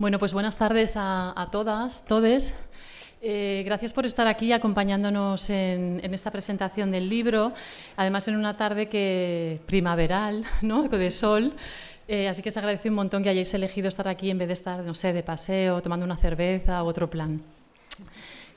Bueno, pues buenas tardes a, todas, todes. Eh, gracias por estar aquí acompañándonos en, esta presentación del libro, además en una tarde que primaveral, ¿no? de sol. Eh, así que se agradece un montón que hayáis elegido estar aquí en vez de estar, no sé, de paseo, tomando una cerveza u otro plan.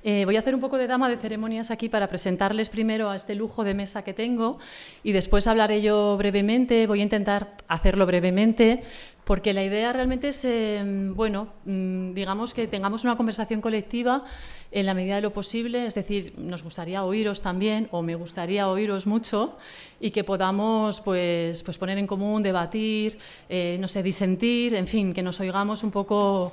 Eh, voy a hacer un poco de dama de ceremonias aquí para presentarles primero a este lujo de mesa que tengo y después hablaré yo brevemente. Voy a intentar hacerlo brevemente porque la idea realmente es, em, bueno, mm, digamos que tengamos una conversación colectiva en la medida de lo posible, es decir, nos gustaría oíros también, o me gustaría oíros mucho, y que podamos pues, pues poner en común, debatir, eh, no sé, disentir, en fin, que nos oigamos un poco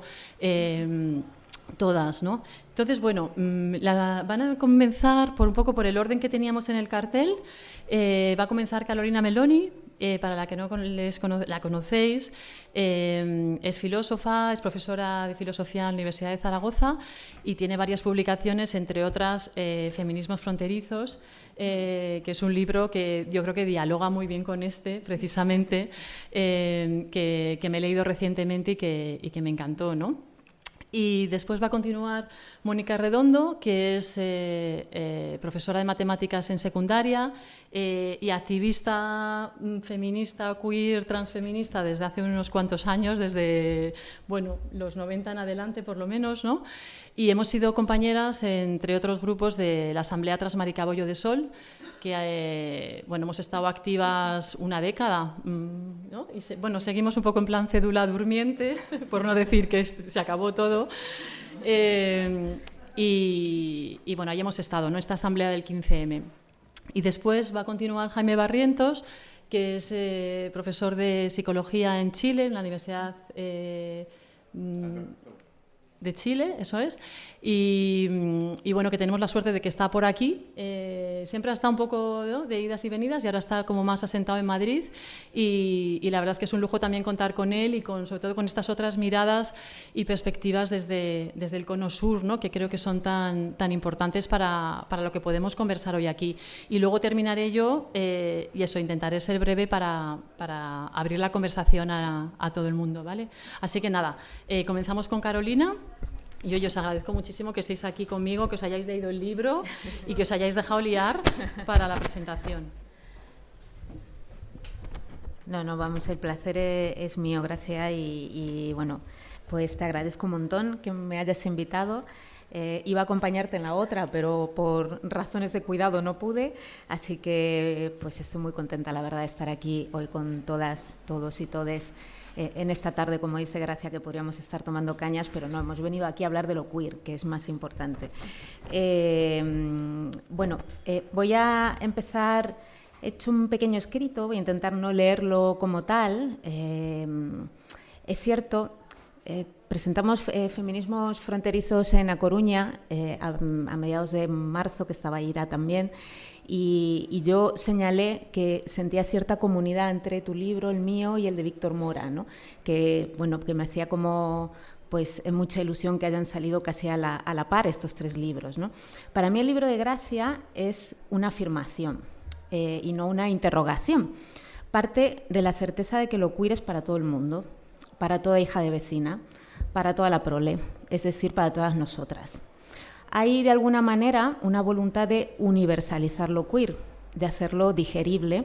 todas, ¿no? Entonces, bueno, mm, la, van a comenzar por un poco por el orden que teníamos en el cartel. Eh, va a comenzar Carolina Meloni, eh, para la que no les la conocéis, eh, es filósofa, es profesora de filosofía en la Universidad de Zaragoza y tiene varias publicaciones, entre otras Feminismos Fronterizos, que es un libro que yo creo que dialoga muy bien con este, precisamente, que, me he leído recientemente y que, y que me encantó, ¿no? Y después va a continuar Mónica Redondo, que es eh, eh, profesora de matemáticas en secundaria eh, y activista mm, feminista, queer, transfeminista desde hace unos cuantos años, desde bueno, los 90 en adelante por lo menos, ¿no? Y hemos sido compañeras, entre otros grupos, de la Asamblea Transmaricabollo de Sol, que eh, bueno, hemos estado activas una década. Mm, ¿no? Y bueno, seguimos un poco en plan cédula durmiente, por no decir que se acabó todo. Eh, y, bueno, ahí hemos estado, ¿no? esta asamblea del 15M. Y después va a continuar Jaime Barrientos, que es eh, profesor de psicología en Chile, en la Universidad de Chile, eso es. Mm, y, bueno, que tenemos la suerte de que está por aquí. Eh, siempre ha estado un poco de idas y venidas y ahora está como más asentado en Madrid. Y, la verdad es que es un lujo también contar con él y con, sobre todo con estas otras miradas y perspectivas desde, desde el cono sur, ¿no? que creo que son tan, tan importantes para, para lo que podemos conversar hoy aquí. Y luego terminaré yo, eh, y eso, intentaré ser breve para, para abrir la conversación a, a, todo el mundo. ¿vale? Así que nada, eh, comenzamos con Carolina. Yo, os agradezco muchísimo que estéis aquí conmigo, que os hayáis leído el libro y que os hayáis dejado liar para la presentación. No, no, vamos, el placer e, es, mío, gracias. Y, bueno, pues te agradezco un montón que me hayas invitado. Eh, iba a acompañarte en la otra, pero por razones de cuidado no pude, así que pues estoy muy contenta, la verdad, de estar aquí hoy con todas, todos y todes. Eh, en esta tarde, como dice Gracia, que podríamos estar tomando cañas, pero no, hemos venido aquí a hablar de lo queer, que es más importante. Eh, bueno, eh, voy a empezar, he hecho un pequeño escrito, voy a intentar no leerlo como tal. es cierto, presentamos Feminismos Fronterizos en A Coruña a, a, mediados de marzo, que estaba Ira también, y, yo señalé que sentía cierta comunidad entre tu libro, el mío y el de Víctor Mora, que, bueno, que me hacía como pues mucha ilusión que hayan salido casi a la, par estos tres libros. Para mí el libro de Gracia es una afirmación eh, y no una interrogación. Parte de la certeza de que lo queer para todo el mundo, para toda hija de vecina, para toda la prole, es decir, para todas nosotras hay de alguna manera una voluntad de universalizar lo queer, de hacerlo digerible,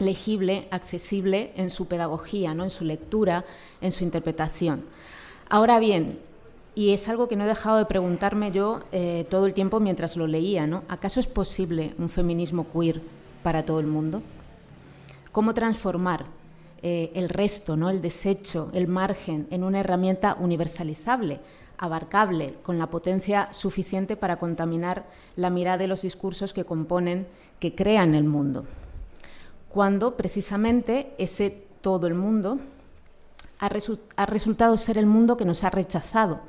legible, accesible en su pedagogía, ¿no? en su lectura, en su interpretación. Ahora bien, y es algo que no he dejado de preguntarme yo eh, todo el tiempo mientras lo leía, ¿no? ¿acaso es posible un feminismo queer para todo el mundo? ¿Cómo transformar eh, el resto, ¿no? el desecho, el margen en una herramienta universalizable? abarcable, con la potencia suficiente para contaminar la mirada de los discursos que componen, que crean el mundo. Cuando precisamente ese todo el mundo ha, ha resultado ser el mundo que nos ha rechazado,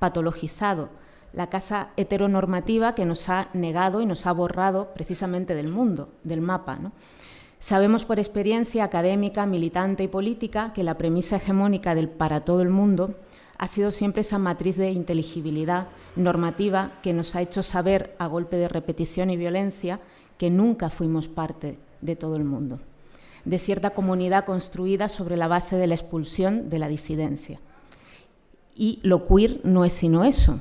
patologizado, la casa heteronormativa que nos ha negado y nos ha borrado precisamente del mundo, del mapa. ¿no? Sabemos por experiencia académica, militante y política que la premisa hegemónica del para todo el mundo ha sido siempre esa matriz de inteligibilidad normativa que nos ha hecho saber, a golpe de repetición y violencia, que nunca fuimos parte de todo el mundo, de cierta comunidad construida sobre la base de la expulsión de la disidencia. Y lo queer no es sino eso,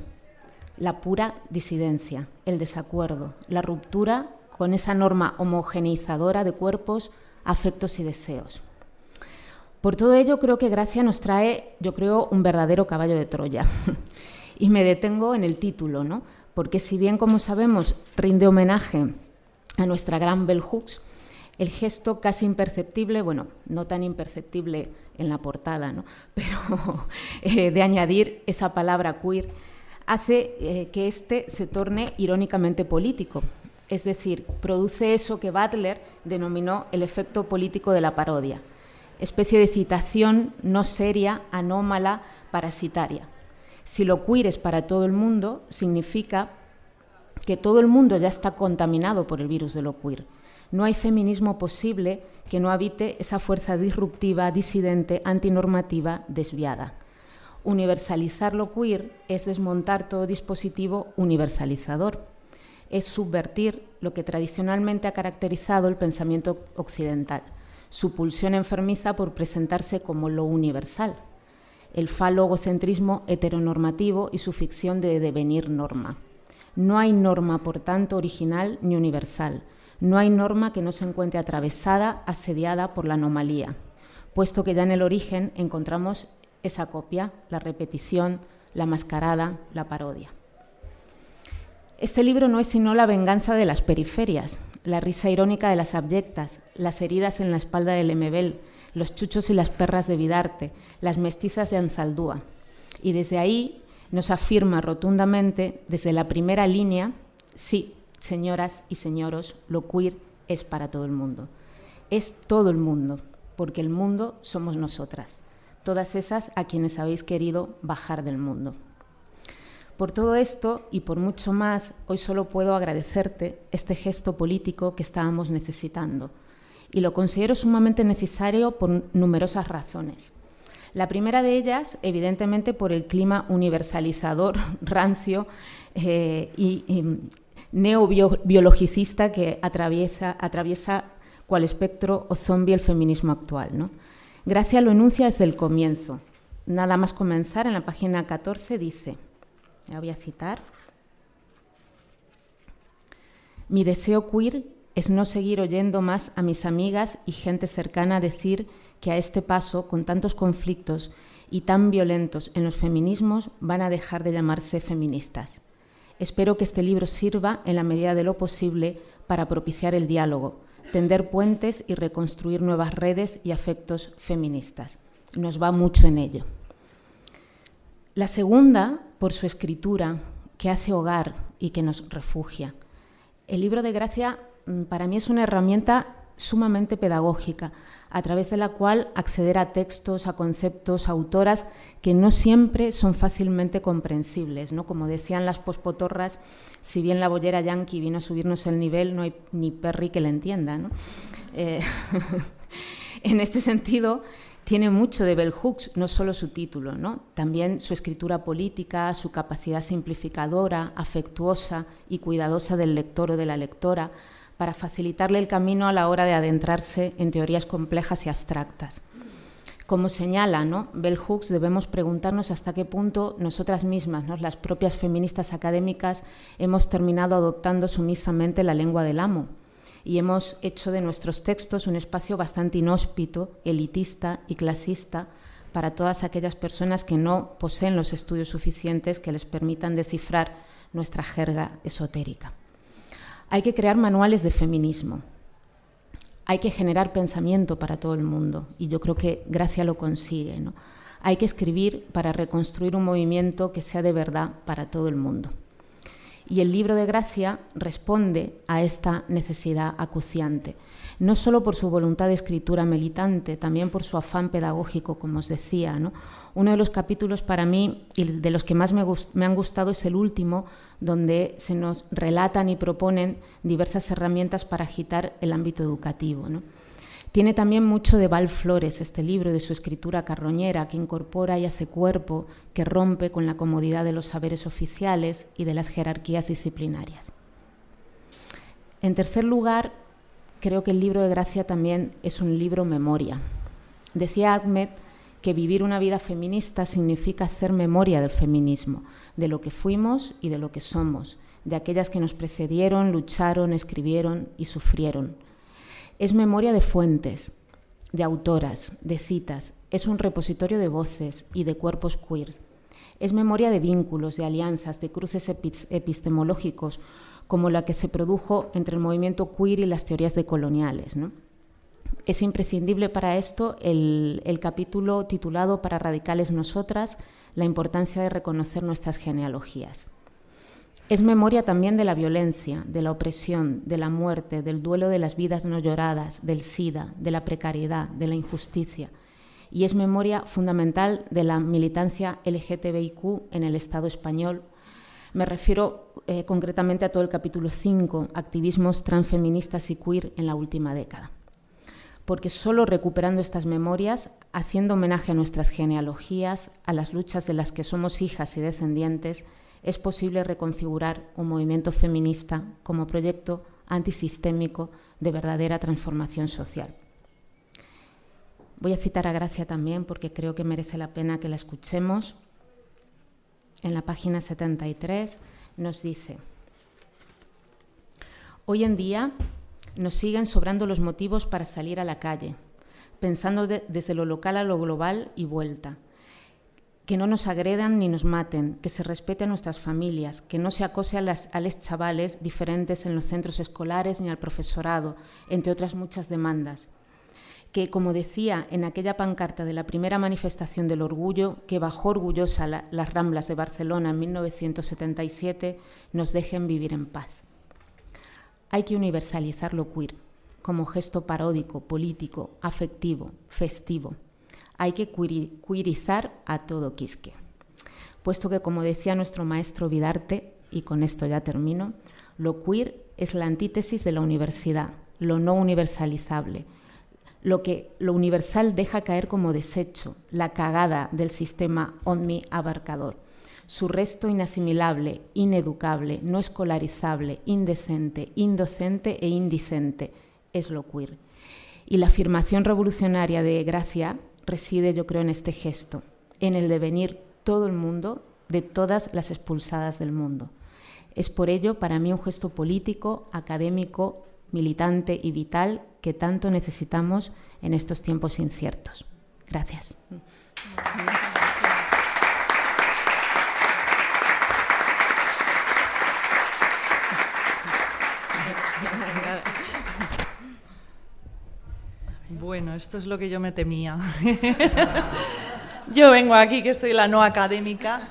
la pura disidencia, el desacuerdo, la ruptura con esa norma homogeneizadora de cuerpos, afectos y deseos. Por todo ello, creo que Gracia nos trae, yo creo, un verdadero caballo de Troya. y me detengo en el título, ¿no? Porque si bien, como sabemos, rinde homenaje a nuestra gran Bell Hooks, el gesto casi imperceptible, bueno, no tan imperceptible en la portada, ¿no? pero eh, de añadir esa palabra queer, hace eh, que éste se torne irónicamente político. Es decir, produce eso que Butler denominó el efecto político de la parodia, especie de citación no seria, anómala, parasitaria. Si lo queer es para todo el mundo, significa que todo el mundo ya está contaminado por el virus de lo queer. No hay feminismo posible que no habite esa fuerza disruptiva, disidente, antinormativa, desviada. Universalizar lo queer es desmontar todo dispositivo universalizador, es subvertir lo que tradicionalmente ha caracterizado el pensamiento occidental, su pulsión enfermiza por presentarse como lo universal, el falogocentrismo heteronormativo y su ficción de devenir norma. No hay norma, por tanto, original ni universal. No hay norma que no se encuentre atravesada, asediada por la anomalía, puesto que ya en el origen encontramos esa copia, la repetición, la mascarada, la parodia. Este libro no es sino la venganza de las periferias, la risa irónica de las abyectas, las heridas en la espalda del Lemebel, los chuchos y las perras de Vidarte, las mestizas de Anzaldúa. Y desde ahí nos afirma rotundamente, desde la primera línea, sí, señoras y señoros, lo queer es para todo el mundo. Es todo el mundo, porque el mundo somos nosotras todas esas a quienes habéis querido bajar del mundo. Por todo esto y por mucho más, hoy solo puedo agradecerte este gesto político que estábamos necesitando. Y lo considero sumamente necesario por numerosas razones. La primera de ellas, evidentemente, por el clima universalizador, rancio eh, y, neobiologicista que atraviesa, atraviesa cual espectro o zombie el feminismo actual. ¿no? Gracia lo enuncia desde el comienzo. Nada más comenzar, en la página 14 dice, la voy a citar, mi deseo queer es no seguir oyendo más a mis amigas y gente cercana decir que a este paso, con tantos conflictos y tan violentos en los feminismos, van a dejar de llamarse feministas. Espero que este libro sirva, en la medida de lo posible, para propiciar el diálogo, tender puentes y reconstruir nuevas redes y afectos feministas. Nos va mucho en ello. La segunda, por su escritura, que hace hogar y que nos refugia. El libro de Gracia mm, para mí es una herramienta sumamente pedagógica, a través de la cual acceder a textos, a conceptos, a autoras que no siempre son fácilmente comprensibles. ¿no? Como decían las pospotorras, si bien la bollera yankee vino a subirnos el nivel, no hay ni Perry que le entienda. Eh, en este sentido, tiene mucho de Bell Hooks, no solo su título, ¿no? también su escritura política, su capacidad simplificadora, afectuosa y cuidadosa del lector o de la lectora, para facilitarle el camino a la hora de adentrarse en teorías complejas y abstractas. Como señala ¿no? Bell Hooks, debemos preguntarnos hasta qué punto nosotras mismas, las propias feministas académicas, hemos terminado adoptando sumisamente la lengua del amo y hemos hecho de nuestros textos un espacio bastante inhóspito, elitista y clasista para todas aquellas personas que no poseen los estudios suficientes que les permitan descifrar nuestra jerga esotérica. Hay que crear manuales de feminismo. Hay que generar pensamiento para todo el mundo y yo creo que Gracia lo consigue. ¿no? Hay que escribir para reconstruir un movimiento que sea de verdad para todo el mundo. Y el libro de Gracia responde a esta necesidad acuciante, no solo por su voluntad de escritura militante, también por su afán pedagógico, como os decía. ¿no? Uno de los capítulos para mí y de los que más me, me, han gustado es el último, donde se nos relatan y proponen diversas herramientas para agitar el ámbito educativo. Tiene también mucho de Val Flores este libro, de su escritura carroñera, que incorpora y hace cuerpo, que rompe con la comodidad de los saberes oficiales y de las jerarquías disciplinarias. En tercer lugar, creo que el libro de Gracia también es un libro memoria. Decía Ahmed que vivir una vida feminista significa hacer memoria del feminismo, de lo que fuimos y de lo que somos, de aquellas que nos precedieron, lucharon, escribieron y sufrieron. Es memoria de fuentes, de autoras, de citas, es un repositorio de voces y de cuerpos queer. Es memoria de vínculos, de alianzas, de cruces epistemológicos, como la que se produjo entre el movimiento queer y las teorías decoloniales. Es imprescindible para esto el capítulo titulado Para radicales nosotras, la importancia de reconocer nuestras genealogías. Es memoria también de la violencia, de la opresión, de la muerte, del duelo de las vidas no lloradas, del SIDA, de la precariedad, de la injusticia. Y es memoria fundamental de la militancia LGTBIQ en el Estado español. Me refiero eh, concretamente a todo el capítulo 5, activismos transfeministas y queer en la última década porque solo recuperando estas memorias, haciendo homenaje a nuestras genealogías, a las luchas de las que somos hijas y descendientes, es posible reconfigurar un movimiento feminista como proyecto antisistémico de verdadera transformación social. Voy a citar a Gracia también porque creo que merece la pena que la escuchemos. En la página 73 nos dice, hoy en día nos siguen sobrando los motivos para salir a la calle, pensando desde lo local a lo global y vuelta. Que no nos agredan ni nos maten, que se respete a nuestras familias, que no se acose a, las, los chavales diferentes en los centros escolares ni al profesorado, entre otras muchas demandas. Que, como decía en aquella pancarta de la primera manifestación del orgullo, que bajó orgullosa las ramblas de Barcelona en 1977, nos dejen vivir en paz. Hay que universalizar lo queer como gesto paródico, político, afectivo, festivo. Hay que queerizar a todo Quisque. Puesto que, como decía nuestro maestro Vidarte, y con esto ya termino, lo queer es la antítesis de la universidad, lo no universalizable, lo que lo universal deja caer como desecho, la cagada del sistema omni-abarcador su resto inasimilable, ineducable, no escolarizable, indecente, indocente e indicente es lo queer. Y la afirmación revolucionaria de Gracia reside, yo creo, en este gesto, en el devenir todo el mundo de todas las expulsadas del mundo. Es por ello para mí un gesto político, académico, militante y vital que tanto necesitamos en estos tiempos inciertos. Gracias. Bueno, esto es lo que yo me temía. yo vengo aquí, que soy la no académica,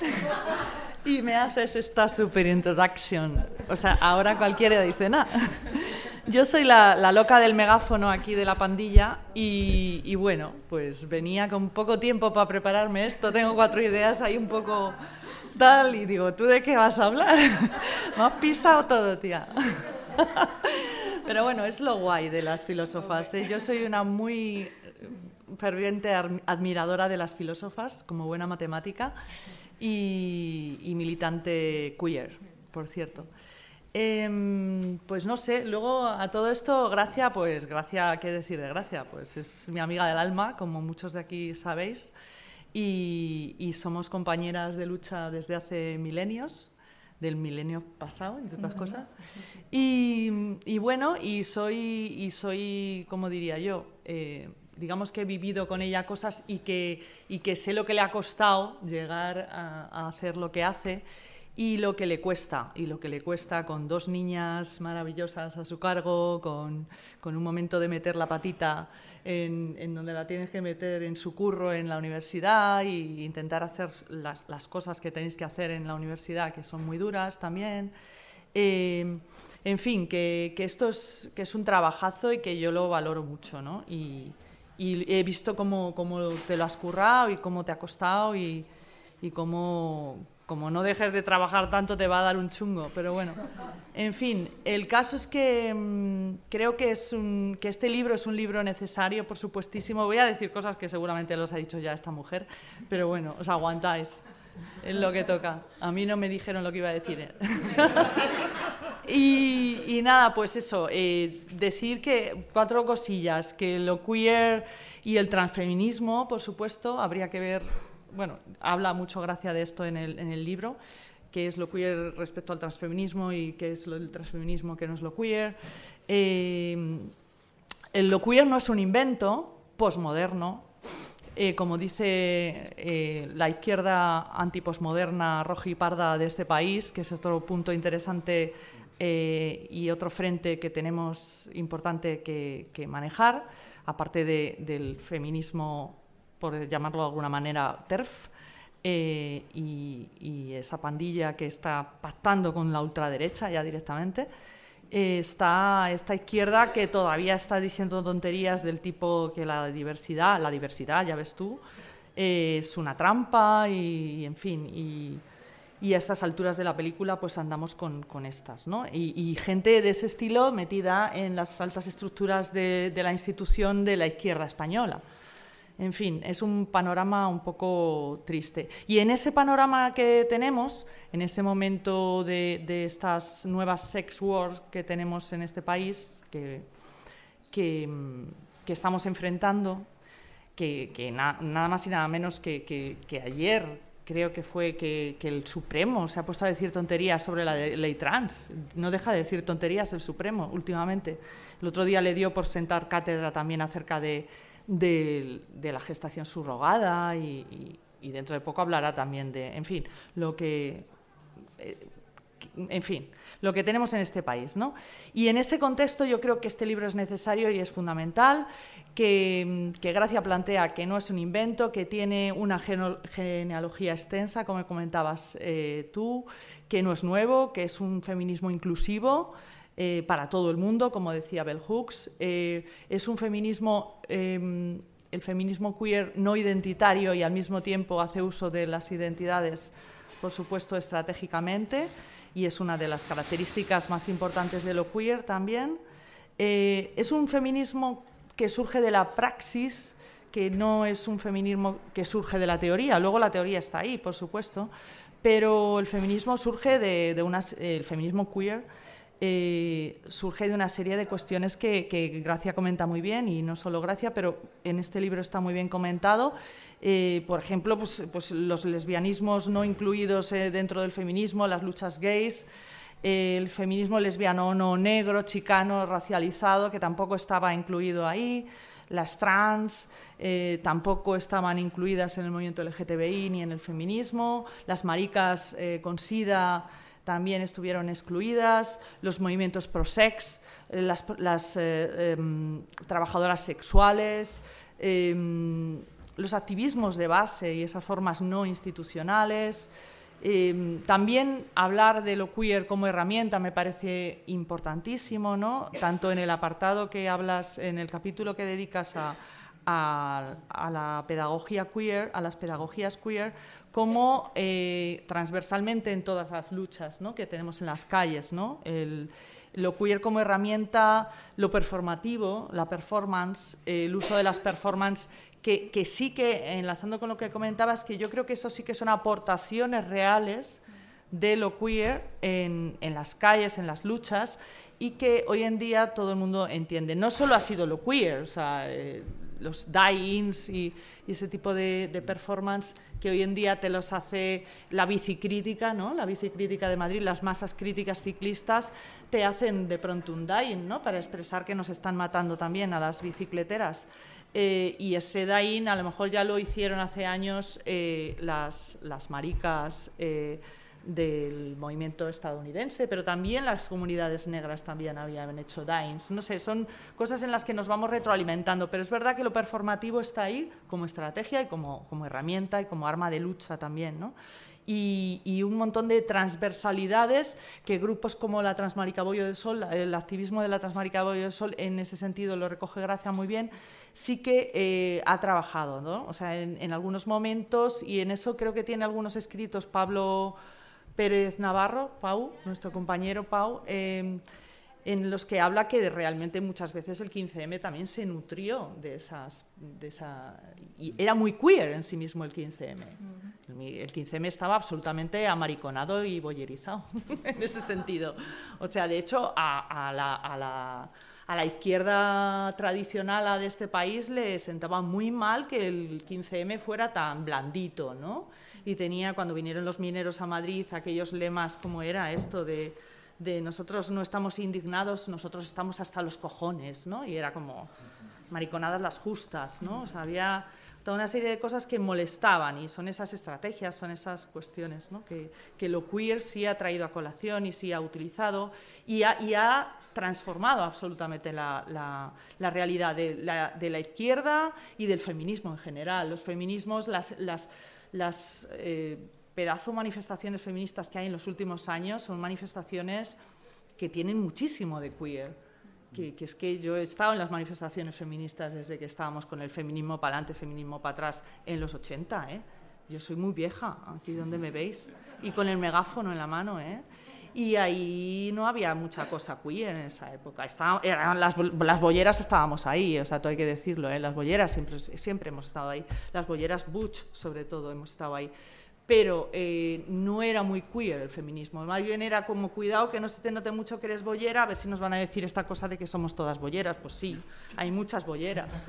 y me haces esta super introduction. O sea, ahora cualquiera dice, nada. Yo soy la, loca del megáfono aquí de la pandilla y, y, bueno, pues venía con poco tiempo para prepararme esto. Tengo cuatro ideas ahí un poco tal y digo, ¿tú de qué vas a hablar? Me has pisado todo, tía. Pero bueno, es lo guay de las filósofas. ¿eh? Yo soy una muy ferviente admiradora de las filósofas, como buena matemática, y, militante queer, por cierto. Em, pues no sé, luego a todo esto, Gracia, pues Gracia, ¿qué decir de Gracia? Pues es mi amiga del alma, como muchos de aquí sabéis, y somos compañeras de lucha desde hace milenios del milenio pasado, entre otras cosas. Y, bueno, y soy, y soy, como diría yo, eh, digamos que he vivido con ella cosas y que, y que sé lo que le ha costado llegar a, hacer lo que hace y lo que le cuesta, y lo que le cuesta con dos niñas maravillosas a su cargo, con, con un momento de meter la patita en, donde la tienes que meter en su curro en la universidad e intentar hacer las, las, cosas que tenéis que hacer en la universidad, que son muy duras también. Eh, en fin, que, esto es, que es un trabajazo y que yo lo valoro mucho, ¿no? Y, he visto cómo, te lo has currado y cómo te ha costado y, cómo, no dejes de trabajar tanto te va a dar un chungo, pero bueno. En fin, el caso es que mm, creo que, este libro es un libro necesario, por supuestísimo. Voy a decir cosas que seguramente los ha dicho ya esta mujer, pero bueno, os aguantáis. Es lo que toca. A mí no me dijeron lo que iba a decir. y, nada, pues eso, eh, decir que cuatro cosillas, que lo queer Y el transfeminismo, por supuesto, habría que ver, bueno, habla mucho gracia de esto en el, en el libro, qué es lo queer respecto al transfeminismo y qué es lo del transfeminismo que no es lo queer. Eh, lo queer no es un invento posmoderno, eh, como dice eh, la izquierda antiposmoderna roja y parda de este país, que es otro punto interesante eh, y otro frente que tenemos importante que, manejar, aparte del feminismo, por llamarlo de alguna manera, TERF, y, esa pandilla que está pactando con la ultraderecha ya directamente está esta izquierda que todavía está diciendo tonterías del tipo que la diversidad, la diversidad, ya ves tú, es una trampa y, en fin, y, a estas alturas de la película pues andamos con, estas, ¿no? Y, gente de ese estilo metida en las altas estructuras de la institución de la izquierda española. En fin, es un panorama un poco triste. Y en ese panorama que tenemos, en ese momento de, estas nuevas sex wars que tenemos en este país, que, que, estamos enfrentando, que, nada más y nada menos que, ayer creo que fue que, el Supremo se ha puesto a decir tonterías sobre la ley trans. No deja de decir tonterías el Supremo últimamente. El otro día le dio por sentar cátedra también acerca de de, la gestación subrogada y, dentro de poco hablará también de, en fin, lo que... Eh, en fin, lo que tenemos en este país. ¿no? Y en ese contexto yo creo que este libro es necesario y es fundamental, que, Gracia plantea que no es un invento, que tiene una genealogía extensa, como comentabas eh, tú, que no es nuevo, que es un feminismo inclusivo, eh, para todo el mundo, como decía Bell Hooks. Eh, es un feminismo, em, el feminismo queer no identitario y al mismo tiempo hace uso de las identidades, por supuesto, estratégicamente, y es una de las características más importantes de lo queer también. Es un feminismo que surge de la praxis, que no es un feminismo que surge de la teoría. Luego la teoría está ahí, por supuesto, pero el feminismo surge de, de el feminismo queer eh, surge de una serie de cuestiones que, Gracia comenta muy bien, y no solo Gracia, pero en este libro está muy bien comentado. Eh, por ejemplo, pues, pues, los lesbianismos no incluidos eh, dentro del feminismo, las luchas gays, el feminismo lesbiano no negro, chicano, racializado, que tampoco estaba incluido ahí, las trans tampoco estaban incluidas en el movimiento LGTBI ni en el feminismo, las maricas con SIDA también estuvieron excluidas, los movimientos pro-sex, eh, las, eh, em, trabajadoras sexuales, em, los activismos de base y esas formas no institucionales. Em, también hablar de lo queer como herramienta me parece importantísimo, ¿no? tanto en el apartado que hablas, en el capítulo que dedicas a, la pedagogía queer, a las pedagogías queer, como eh, transversalmente en todas las luchas ¿no? que tenemos en las calles. ¿no? Lo queer como herramienta, lo performativo, la performance, el uso de las performances, que, sí que, enlazando con lo que comentabas, que yo creo que eso sí que son aportaciones reales de lo queer en, en, las calles, en las luchas, y que hoy en día todo el mundo entiende. No solo ha sido lo queer, eh, los die-ins y, ese tipo de, performance que hoy en día te los hace la bicicrítica, ¿no? la bicicrítica de Madrid, las masas críticas ciclistas te hacen de pronto un die-in ¿no? para expresar que nos están matando también a las bicicleteras. Eh, y ese die-in a lo mejor ya lo hicieron hace años eh, las, las maricas. Eh, del movimiento estadounidense, pero también las comunidades negras también habían hecho dines. No sé, son cosas en las que nos vamos retroalimentando, pero es verdad que lo performativo está ahí como estrategia y como, como herramienta y como arma de lucha también, ¿no? Y, y, un montón de transversalidades que grupos como la Transmarica Bollo de Sol, el activismo de la Transmarica Bollo de Sol, en ese sentido lo recoge Gracia muy bien, sí que eh, ha trabajado, ¿no? O sea, en, en algunos momentos, y en eso creo que tiene algunos escritos Pablo Pérez Navarro, Pau, nuestro compañero Pau, em, en los que habla que realmente muchas veces el 15M también se nutrió de esas... De esa, y era muy queer en sí mismo el 15M. El 15M estaba absolutamente amariconado y boyerizado en ese sentido. O sea, de hecho, a, la, a la izquierda tradicional de este país le sentaba muy mal que el 15M fuera tan blandito, ¿no? Y tenía, cuando vinieron los mineros a Madrid, aquellos lemas como era esto de, de nosotros no estamos indignados, nosotros estamos hasta los cojones, ¿no? Y era como mariconadas las justas, ¿no? O sea, había toda una serie de cosas que molestaban y son esas estrategias, son esas cuestiones ¿no? que, que, lo queer sí ha traído a colación y sí ha utilizado y y ha transformado absolutamente la, la, realidad de la, de la, izquierda y del feminismo en general. Los feminismos, las, las, las eh, pedazo manifestaciones feministas que hay en los últimos años son manifestaciones que tienen muchísimo de queer. Que, que, es que yo he estado en las manifestaciones feministas desde que estábamos con el feminismo para adelante, feminismo para atrás, en los 80. ¿eh? Yo soy muy vieja, aquí donde me veis, y con el megáfono en la mano. ¿eh? Y ahí no había mucha cosa queer en esa época. Estaba, eran las, las bolleras estábamos ahí, o sea, todo hay que decirlo, ¿eh? las bolleras siempre, siempre hemos estado ahí, las bolleras butch sobre todo hemos estado ahí, pero eh, no era muy queer el feminismo, más bien era como cuidado que no se te note mucho que eres bollera, a ver si nos van a decir esta cosa de que somos todas bolleras, pues sí, hay muchas bolleras.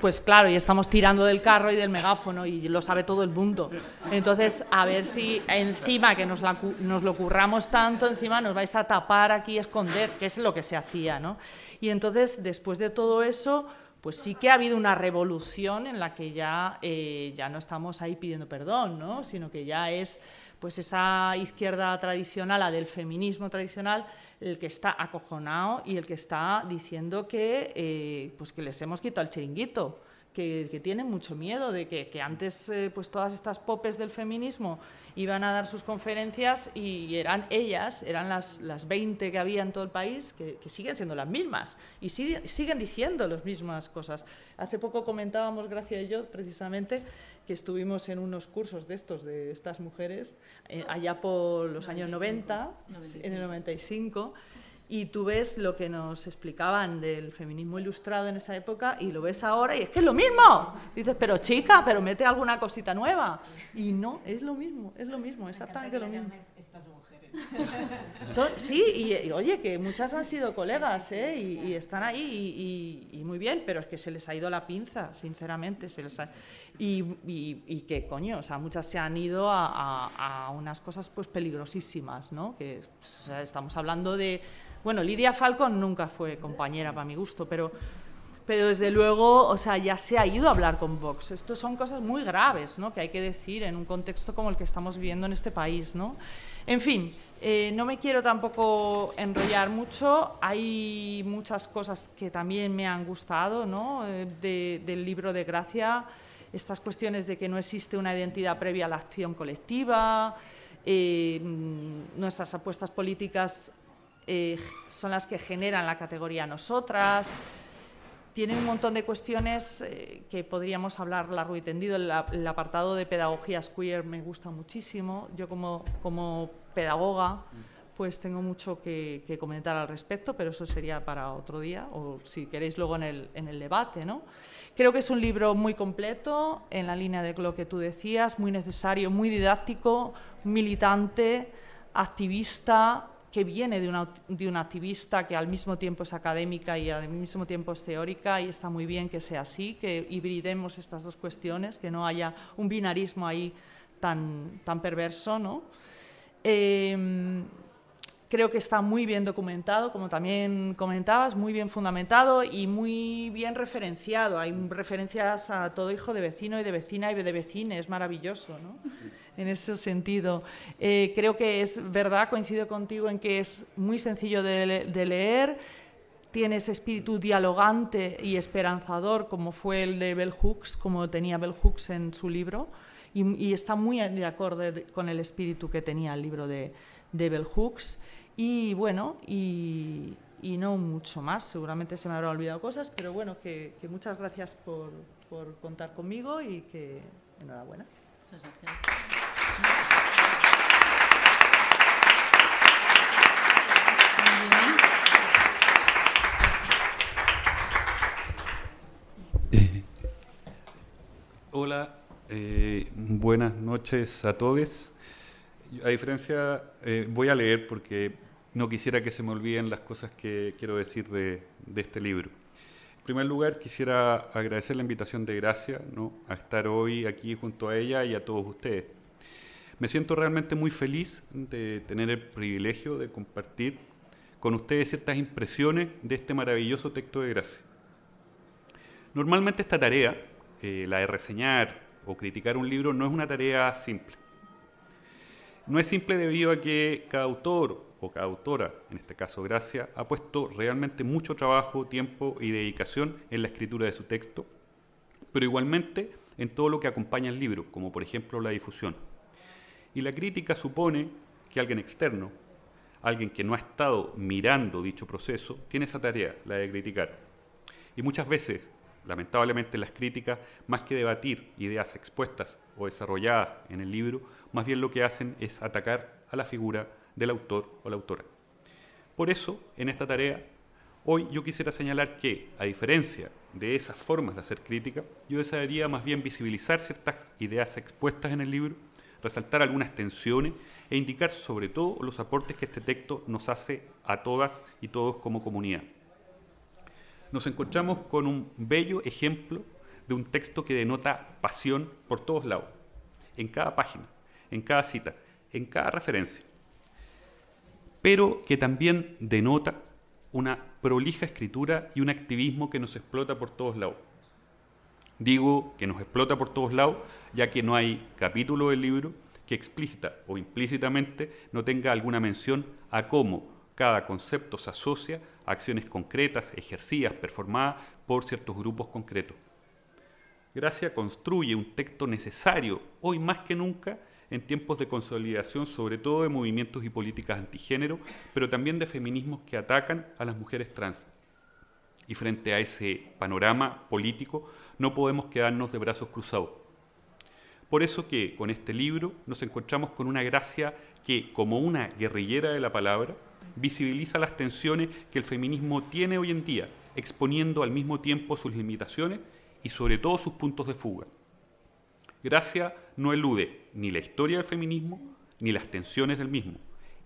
Pues claro, y estamos tirando del carro y del megáfono y lo sabe todo el mundo. Entonces, a ver si encima que nos, lo curramos tanto, encima nos vais a tapar aquí, esconder, que es lo que se hacía, ¿no? Y entonces, después de todo eso, pues sí que ha habido una revolución en la que ya, eh, ya no estamos ahí pidiendo perdón, ¿no? sino que ya es pues esa izquierda tradicional, la del feminismo tradicional, el que está acojonado y el que está diciendo que, eh, pues que les hemos quitado el chiringuito. Que, que tienen mucho miedo de que, que antes eh, pues todas estas popes del feminismo iban a dar sus conferencias y eran ellas, eran las, las 20 que había en todo el país, que, siguen siendo las mismas y sigue, siguen diciendo las mismas cosas. Hace poco comentábamos, Gracia y yo, precisamente, que estuvimos en unos cursos de estos, de estas mujeres, eh, allá por los 95, años 90, 95. en el 95, y tú ves lo que nos explicaban del feminismo ilustrado en esa época y lo ves ahora y es que es lo mismo. Dices, pero chica, pero mete alguna cosita nueva. Y no, es lo mismo, es lo mismo, exactamente lo mismo. Estas mujeres. Son, sí, y, y, oye, que muchas han sido colegas ¿eh? y, y, están ahí y, y, muy bien, pero es que se les ha ido la pinza, sinceramente. Se les ha, y, que, coño, o sea, muchas se han ido a, a, a unas cosas pues peligrosísimas, ¿no? Que pues, o sea, estamos hablando de bueno, Lidia Falcon nunca fue compañera para mi gusto, pero, pero desde luego, o sea, ya se ha ido a hablar con Vox. Esto son cosas muy graves, ¿no? Que hay que decir en un contexto como el que estamos viviendo en este país, ¿no? En fin, eh, no me quiero tampoco enrollar mucho. Hay muchas cosas que también me han gustado, ¿no? Eh, de, del libro de Gracia, estas cuestiones de que no existe una identidad previa a la acción colectiva. Eh, nuestras apuestas políticas eh, son las que generan la categoría nosotras. Tienen un montón de cuestiones eh, que podríamos hablar largo y tendido. El, el, apartado de pedagogías queer me gusta muchísimo. Yo como, como pedagoga pues tengo mucho que, que, comentar al respecto, pero eso sería para otro día o si queréis luego en el, en el debate. ¿no? Creo que es un libro muy completo en la línea de lo que tú decías, muy necesario, muy didáctico, militante, activista, que viene de una, de una, activista que al mismo tiempo es académica y al mismo tiempo es teórica y está muy bien que sea así, que hibridemos estas dos cuestiones, que no haya un binarismo ahí tan, tan perverso. ¿no? Eh, creo que está muy bien documentado, como también comentabas, muy bien fundamentado y muy bien referenciado. Hay referencias a todo hijo de vecino y de vecina y de vecine, es maravilloso. ¿no? En ese sentido. Eh, creo que es verdad, coincido contigo en que es muy sencillo de, de, leer, tiene ese espíritu dialogante y esperanzador como fue el de Bell Hooks, como tenía Bell Hooks en su libro, y, y está muy de acuerdo con el espíritu que tenía el libro de, de Bell Hooks. Y bueno, y, y, no mucho más, seguramente se me habrá olvidado cosas, pero bueno, que, que muchas gracias por, por contar conmigo y que enhorabuena. Muchas gracias. Eh, buenas noches a todos. A diferencia, eh, voy a leer porque no quisiera que se me olviden las cosas que quiero decir de, este libro. En primer lugar, quisiera agradecer la invitación de Gracia ¿no? a estar hoy aquí junto a ella y a todos ustedes. Me siento realmente muy feliz de tener el privilegio de compartir con ustedes ciertas impresiones de este maravilloso texto de Gracia. Normalmente esta tarea, eh, la de reseñar o criticar un libro, no es una tarea simple. No es simple debido a que cada autor o cada autora, en este caso Gracia, ha puesto realmente mucho trabajo, tiempo y dedicación en la escritura de su texto, pero igualmente en todo lo que acompaña el libro, como por ejemplo la difusión. Y la crítica supone que alguien externo, alguien que no ha estado mirando dicho proceso, tiene esa tarea, la de criticar. Y muchas veces, lamentablemente, las críticas, más que debatir ideas expuestas o desarrolladas en el libro, más bien lo que hacen es atacar a la figura del autor o la autora. Por eso, en esta tarea, hoy yo quisiera señalar que, a diferencia de esas formas de hacer crítica, yo desearía más bien visibilizar ciertas ideas expuestas en el libro, resaltar algunas tensiones e indicar sobre todo los aportes que este texto nos hace a todas y todos como comunidad. Nos encontramos con un bello ejemplo de un texto que denota pasión por todos lados, en cada página, en cada cita, en cada referencia pero que también denota una prolija escritura y un activismo que nos explota por todos lados. Digo que nos explota por todos lados, ya que no hay capítulo del libro que explícita o implícitamente no tenga alguna mención a cómo cada concepto se asocia a acciones concretas, ejercidas, performadas por ciertos grupos concretos. Gracia construye un texto necesario, hoy más que nunca, en tiempos de consolidación, sobre todo de movimientos y políticas antigénero, pero también de feminismos que atacan a las mujeres trans. Y frente a ese panorama político, no podemos quedarnos de brazos cruzados. Por eso que con este libro nos encontramos con una gracia que, como una guerrillera de la palabra, visibiliza las tensiones que el feminismo tiene hoy en día, exponiendo al mismo tiempo sus limitaciones y sobre todo sus puntos de fuga. Gracia no elude ni la historia del feminismo ni las tensiones del mismo.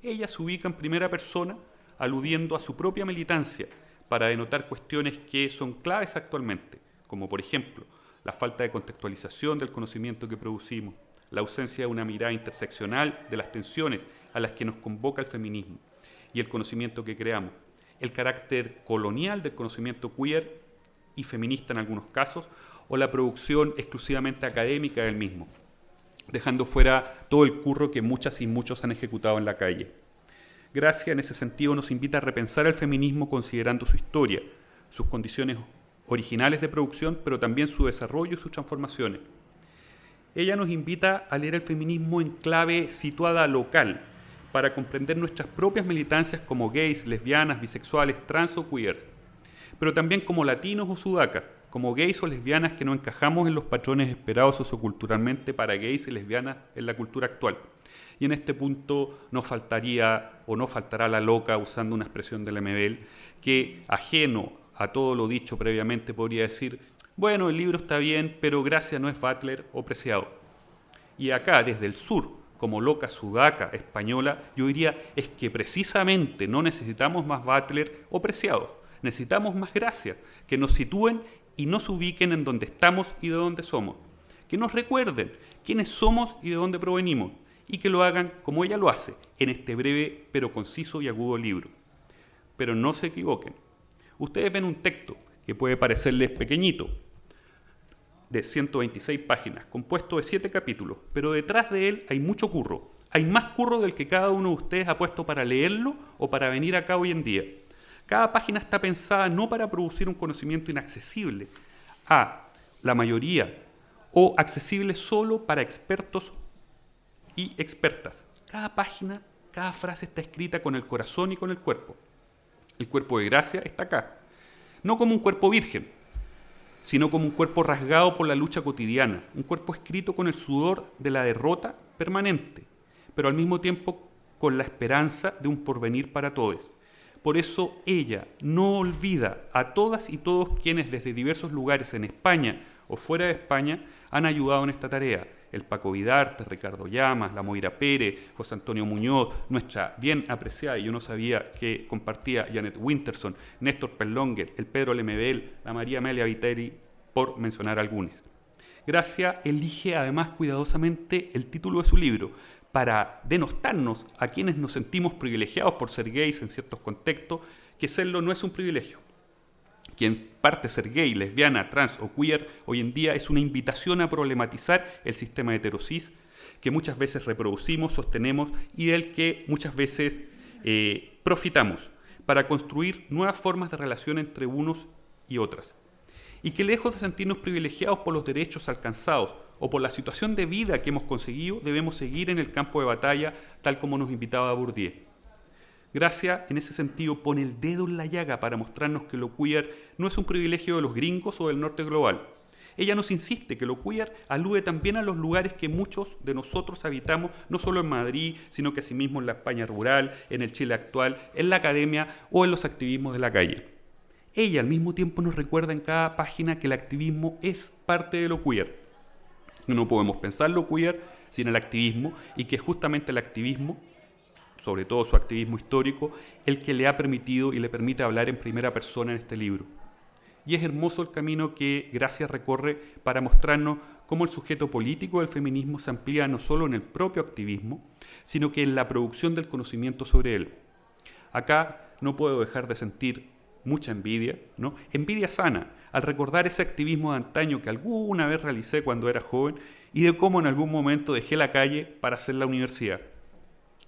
Ella se ubica en primera persona aludiendo a su propia militancia para denotar cuestiones que son claves actualmente, como por ejemplo la falta de contextualización del conocimiento que producimos, la ausencia de una mirada interseccional de las tensiones a las que nos convoca el feminismo y el conocimiento que creamos, el carácter colonial del conocimiento queer y feminista en algunos casos, o la producción exclusivamente académica del mismo, dejando fuera todo el curro que muchas y muchos han ejecutado en la calle. Gracia en ese sentido nos invita a repensar el feminismo considerando su historia, sus condiciones originales de producción, pero también su desarrollo y sus transformaciones. Ella nos invita a leer el feminismo en clave situada local, para comprender nuestras propias militancias como gays, lesbianas, bisexuales, trans o queer, pero también como latinos o sudacas, como gays o lesbianas que no encajamos en los patrones esperados socioculturalmente para gays y lesbianas en la cultura actual. Y en este punto no faltaría o no faltará la loca, usando una expresión del MBL, que ajeno a todo lo dicho previamente podría decir, bueno, el libro está bien, pero gracias no es Butler o Preciado. Y acá, desde el sur, como loca sudaca española, yo diría, es que precisamente no necesitamos más Butler o Preciado, necesitamos más gracia, que nos sitúen y nos ubiquen en donde estamos y de dónde somos. Que nos recuerden quiénes somos y de dónde provenimos y que lo hagan como ella lo hace en este breve pero conciso y agudo libro. Pero no se equivoquen. Ustedes ven un texto que puede parecerles pequeñito, de 126 páginas, compuesto de 7 capítulos, pero detrás de él hay mucho curro. Hay más curro del que cada uno de ustedes ha puesto para leerlo o para venir acá hoy en día. Cada página está pensada no para producir un conocimiento inaccesible a la mayoría o accesible solo para expertos y expertas. Cada página, cada frase está escrita con el corazón y con el cuerpo. El cuerpo de gracia está acá. No como un cuerpo virgen, sino como un cuerpo rasgado por la lucha cotidiana, un cuerpo escrito con el sudor de la derrota permanente, pero al mismo tiempo con la esperanza de un porvenir para todos. Por eso ella no olvida a todas y todos quienes desde diversos lugares en España o fuera de España han ayudado en esta tarea, el Paco Vidarte, Ricardo Llamas, la Moira Pérez, José Antonio Muñoz, nuestra bien apreciada, y yo no sabía que compartía Janet Winterson, Néstor Perlonger, el Pedro Lemebel, la María Amelia Viteri, por mencionar algunos. Gracia elige además cuidadosamente el título de su libro para denostarnos a quienes nos sentimos privilegiados por ser gays en ciertos contextos, que serlo no es un privilegio. Quien parte ser gay, lesbiana, trans o queer hoy en día es una invitación a problematizar el sistema heterosis que muchas veces reproducimos, sostenemos y del que muchas veces eh, profitamos para construir nuevas formas de relación entre unos y otras. Y que lejos de sentirnos privilegiados por los derechos alcanzados o por la situación de vida que hemos conseguido, debemos seguir en el campo de batalla tal como nos invitaba Bourdieu. Gracia, en ese sentido, pone el dedo en la llaga para mostrarnos que lo queer no es un privilegio de los gringos o del norte global. Ella nos insiste que lo queer alude también a los lugares que muchos de nosotros habitamos, no solo en Madrid, sino que asimismo en la España rural, en el Chile actual, en la academia o en los activismos de la calle. Ella al mismo tiempo nos recuerda en cada página que el activismo es parte de lo queer. No podemos pensar lo queer sin el activismo y que justamente el activismo sobre todo su activismo histórico, el que le ha permitido y le permite hablar en primera persona en este libro. Y es hermoso el camino que Gracia recorre para mostrarnos cómo el sujeto político del feminismo se amplía no solo en el propio activismo, sino que en la producción del conocimiento sobre él. Acá no puedo dejar de sentir mucha envidia, ¿no? Envidia sana, al recordar ese activismo de antaño que alguna vez realicé cuando era joven y de cómo en algún momento dejé la calle para hacer la universidad.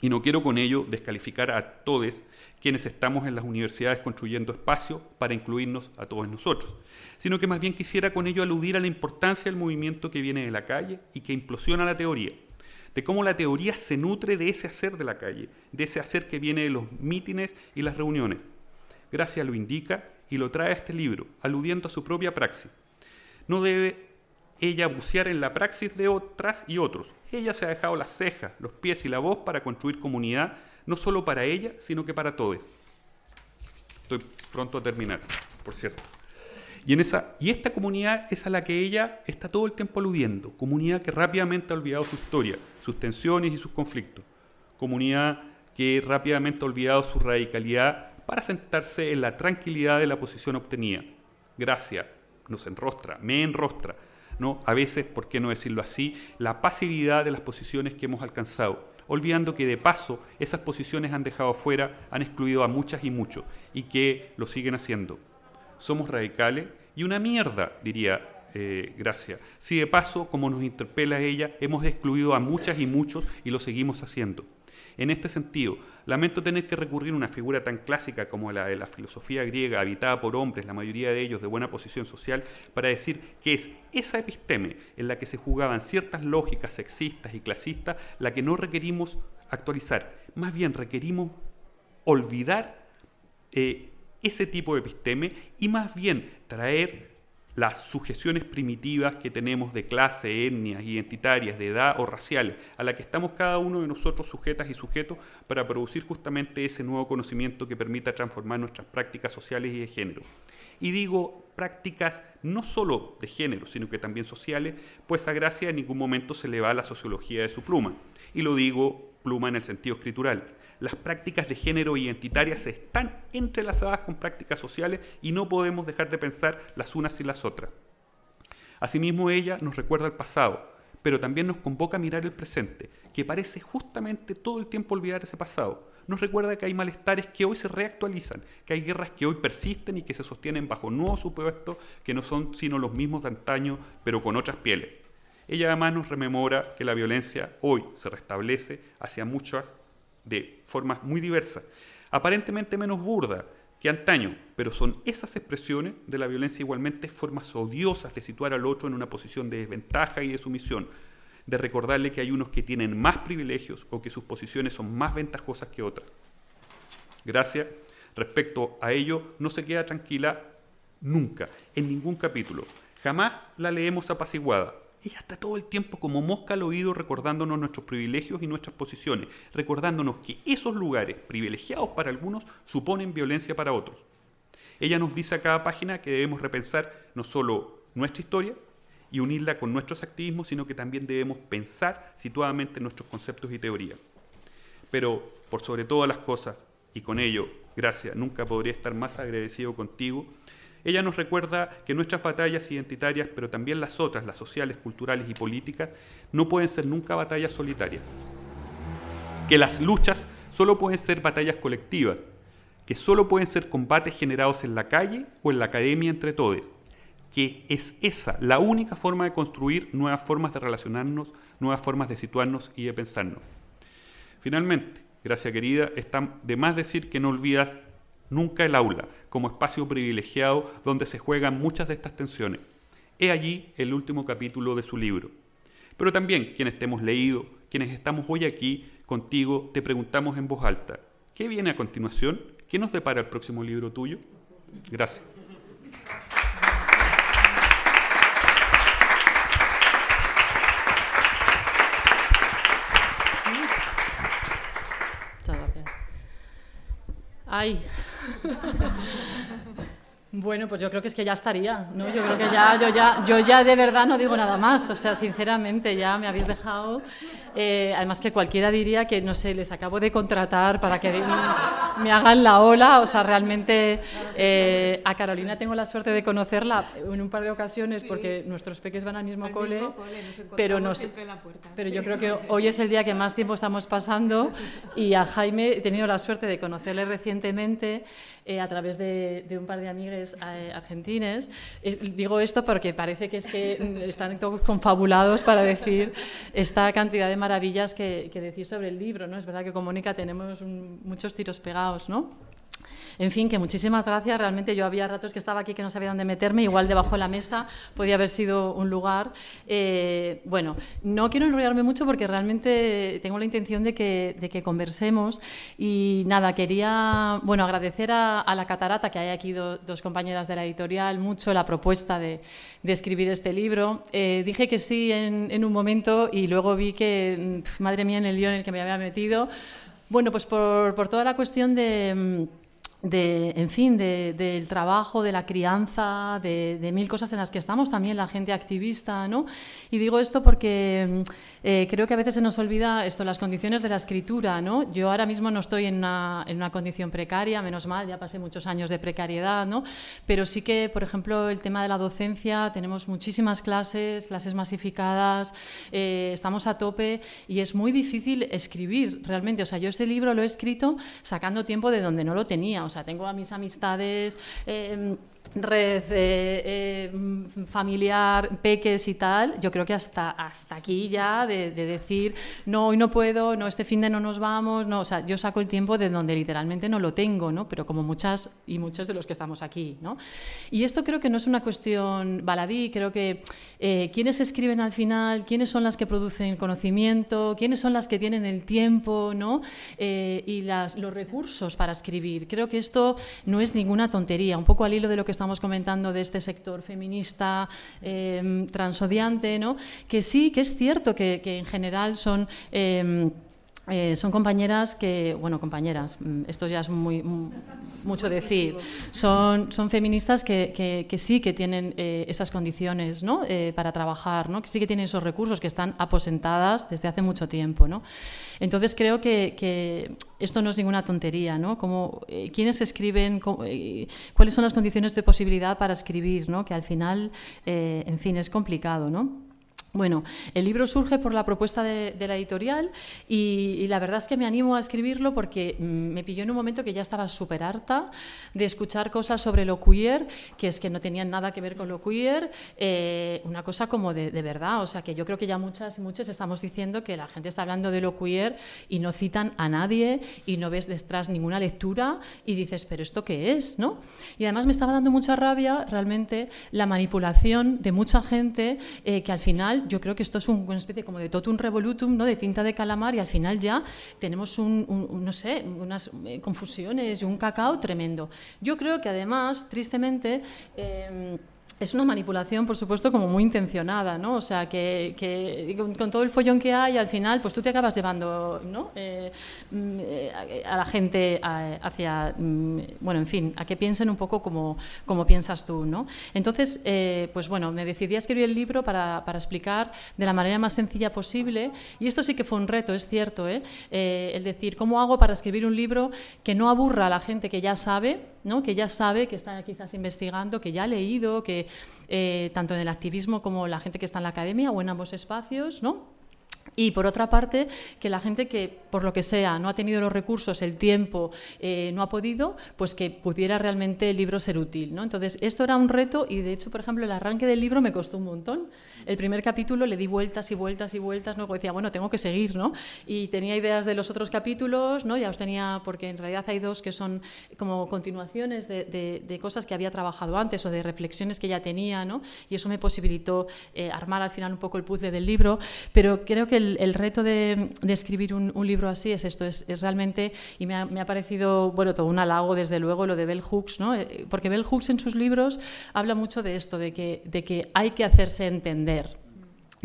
Y no quiero con ello descalificar a todos quienes estamos en las universidades construyendo espacio para incluirnos a todos nosotros, sino que más bien quisiera con ello aludir a la importancia del movimiento que viene de la calle y que implosiona la teoría, de cómo la teoría se nutre de ese hacer de la calle, de ese hacer que viene de los mítines y las reuniones. Gracias lo indica y lo trae a este libro, aludiendo a su propia praxis. No debe ella bucear en la praxis de otras y otros. Ella se ha dejado las cejas, los pies y la voz para construir comunidad, no solo para ella, sino que para todos. Estoy pronto a terminar, por cierto. Y, en esa, y esta comunidad es a la que ella está todo el tiempo aludiendo, comunidad que rápidamente ha olvidado su historia, sus tensiones y sus conflictos, comunidad que rápidamente ha olvidado su radicalidad para sentarse en la tranquilidad de la posición obtenida. Gracia nos enrostra, me enrostra, ¿no? a veces, por qué no decirlo así, la pasividad de las posiciones que hemos alcanzado, olvidando que de paso esas posiciones han dejado fuera, han excluido a muchas y muchos, y que lo siguen haciendo. Somos radicales y una mierda, diría eh, Gracia. Si de paso, como nos interpela ella, hemos excluido a muchas y muchos y lo seguimos haciendo. En este sentido, lamento tener que recurrir a una figura tan clásica como la de la filosofía griega, habitada por hombres, la mayoría de ellos de buena posición social, para decir que es esa episteme en la que se jugaban ciertas lógicas sexistas y clasistas la que no requerimos actualizar. Más bien requerimos olvidar eh, ese tipo de episteme y más bien traer las sujeciones primitivas que tenemos de clase, etnias, identitarias, de edad o raciales, a la que estamos cada uno de nosotros sujetas y sujetos para producir justamente ese nuevo conocimiento que permita transformar nuestras prácticas sociales y de género. Y digo prácticas no solo de género, sino que también sociales, pues a Gracia en ningún momento se le va la sociología de su pluma. Y lo digo pluma en el sentido escritural las prácticas de género identitarias están entrelazadas con prácticas sociales y no podemos dejar de pensar las unas y las otras. Asimismo, ella nos recuerda el pasado, pero también nos convoca a mirar el presente, que parece justamente todo el tiempo olvidar ese pasado. Nos recuerda que hay malestares que hoy se reactualizan, que hay guerras que hoy persisten y que se sostienen bajo nuevos supuestos que no son sino los mismos de antaño, pero con otras pieles. Ella además nos rememora que la violencia hoy se restablece hacia muchas de formas muy diversas, aparentemente menos burda que antaño, pero son esas expresiones de la violencia igualmente formas odiosas de situar al otro en una posición de desventaja y de sumisión, de recordarle que hay unos que tienen más privilegios o que sus posiciones son más ventajosas que otras. Gracias. Respecto a ello, no se queda tranquila nunca, en ningún capítulo. Jamás la leemos apaciguada, ella está todo el tiempo como mosca al oído recordándonos nuestros privilegios y nuestras posiciones, recordándonos que esos lugares privilegiados para algunos suponen violencia para otros. Ella nos dice a cada página que debemos repensar no solo nuestra historia y unirla con nuestros activismos, sino que también debemos pensar situadamente nuestros conceptos y teorías. Pero, por sobre todas las cosas, y con ello, gracias, nunca podría estar más agradecido contigo, ella nos recuerda que nuestras batallas identitarias, pero también las otras, las sociales, culturales y políticas, no pueden ser nunca batallas solitarias. Que las luchas solo pueden ser batallas colectivas, que solo pueden ser combates generados en la calle o en la academia entre todos, que es esa la única forma de construir nuevas formas de relacionarnos, nuevas formas de situarnos y de pensarnos. Finalmente, gracias querida, está de más decir que no olvidas nunca el aula como espacio privilegiado donde se juegan muchas de estas tensiones. He allí el último capítulo de su libro. Pero también quienes te hemos leído, quienes estamos hoy aquí contigo, te preguntamos en voz alta, ¿qué viene a continuación? ¿Qué nos depara el próximo libro tuyo? Gracias. Ay. Bueno, pues yo creo que es que ya estaría, ¿no? Yo creo que ya, yo ya, yo ya de verdad no digo nada más, o sea, sinceramente ya me habéis dejado, eh, además que cualquiera diría que, no sé, les acabo de contratar para que me hagan la ola, o sea, realmente eh, a Carolina tengo la suerte de conocerla en un par de ocasiones porque nuestros peques van al mismo cole, pero, nos, pero yo creo que hoy es el día que más tiempo estamos pasando y a Jaime he tenido la suerte de conocerle recientemente eh, a través de, un par de amigues eh, argentines. digo esto porque parece que es que están todos confabulados para decir esta cantidad de maravillas que, que decís sobre el libro. ¿no? Es verdad que con Mónica tenemos muchos tiros pegados, ¿no? En fin, que muchísimas gracias. Realmente yo había ratos que estaba aquí que no sabía dónde meterme, igual debajo de la mesa podía haber sido un lugar. Eh, bueno, no quiero enrollarme mucho porque realmente tengo la intención de que, conversemos y nada, quería bueno, agradecer a, la Catarata, que hay aquí dos compañeras de la editorial, mucho la propuesta de, escribir este libro. Eh, dije que sí en, un momento y luego vi que, madre mía, en el lío en el que me había metido. Bueno, pues por, por toda la cuestión de de, en fin, del trabajo, de la crianza, de, mil cosas en las que estamos también la gente activista, ¿no? Y digo esto porque mm, eh, creo que a veces se nos olvida esto, las condiciones de la escritura, ¿no? Yo ahora mismo no estoy en una, en una condición precaria, menos mal, ya pasé muchos años de precariedad, ¿no? Pero sí que, por ejemplo, el tema de la docencia, tenemos muchísimas clases, clases masificadas, eh, estamos a tope y es muy difícil escribir realmente. O sea, yo este libro lo he escrito sacando tiempo de donde no lo tenía. O sea, tengo a mis amistades. Eh, red eh, familiar, peques y tal, yo creo que hasta, hasta aquí ya de, decir, no, hoy no puedo, no, este fin de no nos vamos, no, o sea, yo saco el tiempo de donde literalmente no lo tengo, ¿no? Pero como muchas y muchos de los que estamos aquí, ¿no? Y esto creo que no es una cuestión baladí, creo que eh, quiénes escriben al final, quiénes son las que producen conocimiento, quiénes son las que tienen el tiempo, ¿no? Eh, y las, los recursos para escribir. Creo que esto no es ninguna tontería, un poco al hilo de lo que estamos comentando de este sector feminista eh, transodiante, ¿no? que sí, que es cierto que, en general son... Em, eh, son compañeras que, bueno, compañeras, mm, esto ya es muy, mucho decir, son, son feministas que, que, sí que tienen eh, esas condiciones ¿no? Eh, para trabajar, ¿no? que sí que tienen esos recursos, que están aposentadas desde hace mucho tiempo. ¿no? Entonces creo que, esto no es ninguna tontería, ¿no? Como, ¿Quiénes escriben? ¿Cuáles son las condiciones de posibilidad para escribir? ¿no? Que al final, en fin, es complicado, ¿no? Bueno, el libro surge por la propuesta de, la editorial y, la verdad es que me animo a escribirlo porque mm, me pilló en un momento que ya estaba súper harta de escuchar cosas sobre lo queer, que es que no tenían nada que ver con lo queer, eh, una cosa como de, verdad, o sea que yo creo que ya muchas y muchos estamos diciendo que la gente está hablando de lo queer y no citan a nadie y no ves detrás ninguna lectura y dices, pero ¿esto qué es? ¿no? Y además me estaba dando mucha rabia realmente la manipulación de mucha gente eh, que al final yo creo que esto es una especie como de totum revolutum, ¿no? de tinta de calamar, y al final ya tenemos un, no sé, unas eh, confusiones y un cacao tremendo. Yo creo que además, tristemente, eh, es una manipulación, por supuesto, como muy intencionada, ¿no? O sea, que, con, todo el follón que hay, al final, pues tú te acabas llevando, ¿no? Eh, mm, eh, a la gente hacia, mm, bueno, en fin, a que piensen un poco como, como piensas tú, ¿no? Entonces, eh, pues bueno, me decidí a escribir el libro para, para, explicar de la manera más sencilla posible, y esto sí que fue un reto, es cierto, ¿eh? el decir, ¿cómo hago para escribir un libro que no aburra a la gente que ya sabe, ¿no? Que ya sabe, que está quizás investigando, que ya ha leído, que eh, tanto en el activismo como la gente que está en la academia o en ambos espacios, ¿no? Y por otra parte, que la gente que, por lo que sea, no ha tenido los recursos, el tiempo, eh, no ha podido, pues que pudiera realmente el libro ser útil. ¿no? Entonces, esto era un reto y, de hecho, por ejemplo, el arranque del libro me costó un montón. El primer capítulo le di vueltas y vueltas y vueltas, luego decía, bueno, tengo que seguir, ¿no? Y tenía ideas de los otros capítulos, ¿no? Ya os tenía, porque en realidad hay dos que son como continuaciones de, cosas que había trabajado antes o de reflexiones que ya tenía, ¿no? Y eso me posibilitó eh, armar al final un poco el puzzle del libro, pero creo que reto de, escribir un, libro así es esto, es, realmente, y me ha, parecido, bueno, todo un halago desde luego lo de Bell Hooks, ¿no? Eh, porque Bell Hooks en sus libros habla mucho de esto, de que, de que hay que hacerse entender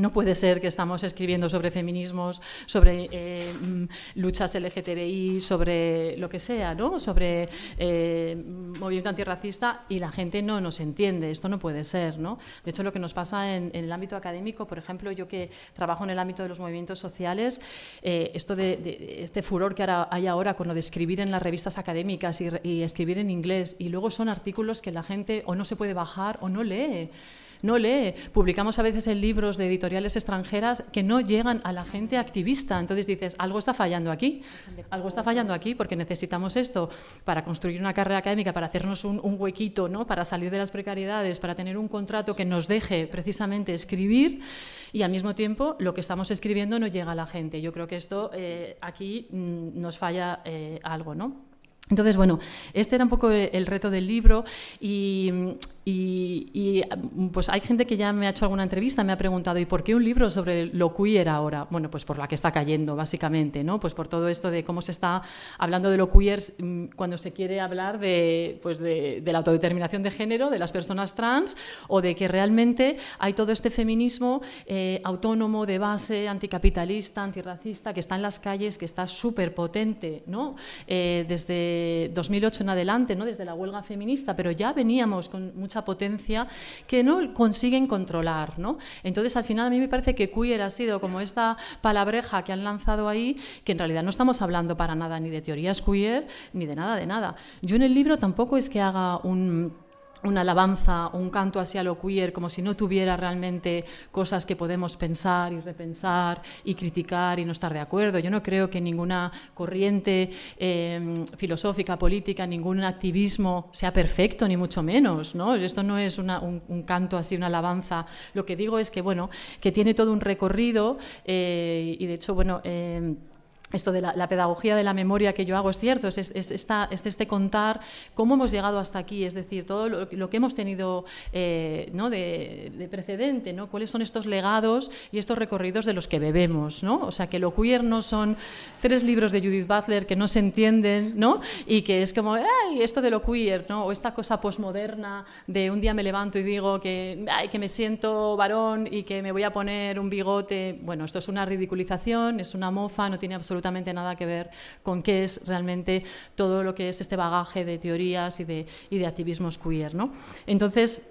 no puede ser que estamos escribiendo sobre feminismos, sobre eh, mm, luchas LGTBI, sobre lo que sea, ¿no? sobre eh, movimiento antirracista y la gente no nos entiende. Esto no puede ser. ¿no? De hecho, lo que nos pasa en, el ámbito académico, por ejemplo, yo que trabajo en el ámbito de los movimientos sociales, eh, esto de, este furor que hay ahora con lo de escribir en las revistas académicas y escribir en inglés, y luego son artículos que la gente o no se puede bajar o no lee no lee. Publicamos a veces en libros de editoriales extranjeras que no llegan a la gente activista. Entonces dices, algo está fallando aquí, algo está fallando aquí porque necesitamos esto para construir una carrera académica, para hacernos un, huequito, ¿no? para salir de las precariedades, para tener un contrato que nos deje precisamente escribir y al mismo tiempo lo que estamos escribiendo no llega a la gente. Yo creo que esto eh, aquí mm, nos falla eh, algo, ¿no? Entonces, bueno, este era un poco el reto del libro y, y, pues hay gente que ya me ha hecho alguna entrevista, me ha preguntado, ¿y por qué un libro sobre lo queer ahora? Bueno, pues por la que está cayendo, básicamente, ¿no? Pues por todo esto de cómo se está hablando de lo queer mm, cuando se quiere hablar de, pues de, la autodeterminación de género, de las personas trans, o de que realmente hay todo este feminismo eh, autónomo, de base, anticapitalista, antirracista, que está en las calles, que está súper potente, ¿no? Eh, desde 2008 en adelante, ¿no? Desde la huelga feminista, pero ya veníamos con mucha potencia que no consiguen controlar. ¿no? Entonces, al final, a mí me parece que queer ha sido como esta palabreja que han lanzado ahí, que en realidad no estamos hablando para nada ni de teorías queer, ni de nada, de nada. Yo en el libro tampoco es que haga un una alabanza, un canto hacia lo queer, como si no tuviera realmente cosas que podemos pensar y repensar y criticar y no estar de acuerdo. Yo no creo que ninguna corriente em, filosófica, política, ningún activismo sea perfecto, ni mucho menos. ¿no? Esto no es un, canto así, una alabanza. Lo que digo es que, bueno, que tiene todo un recorrido eh, y, de hecho, bueno... Em, esto de la, pedagogía de la memoria que yo hago es cierto, es, este contar cómo hemos llegado hasta aquí, es decir, todo lo, que hemos tenido eh, ¿no? de, precedente, ¿no? cuáles son estos legados y estos recorridos de los que bebemos. ¿no? O sea, que lo queer no son tres libros de Judith Butler que no se entienden ¿no? y que es como, ay, esto de lo queer, ¿no? o esta cosa posmoderna de un día me levanto y digo que, ay, que me siento varón y que me voy a poner un bigote. Bueno, esto es una ridiculización, es una mofa, no tiene absolutamente absolutamente nada que ver con qué es realmente todo lo que es este bagaje de teorías y de, activismos queer. ¿no? Entonces,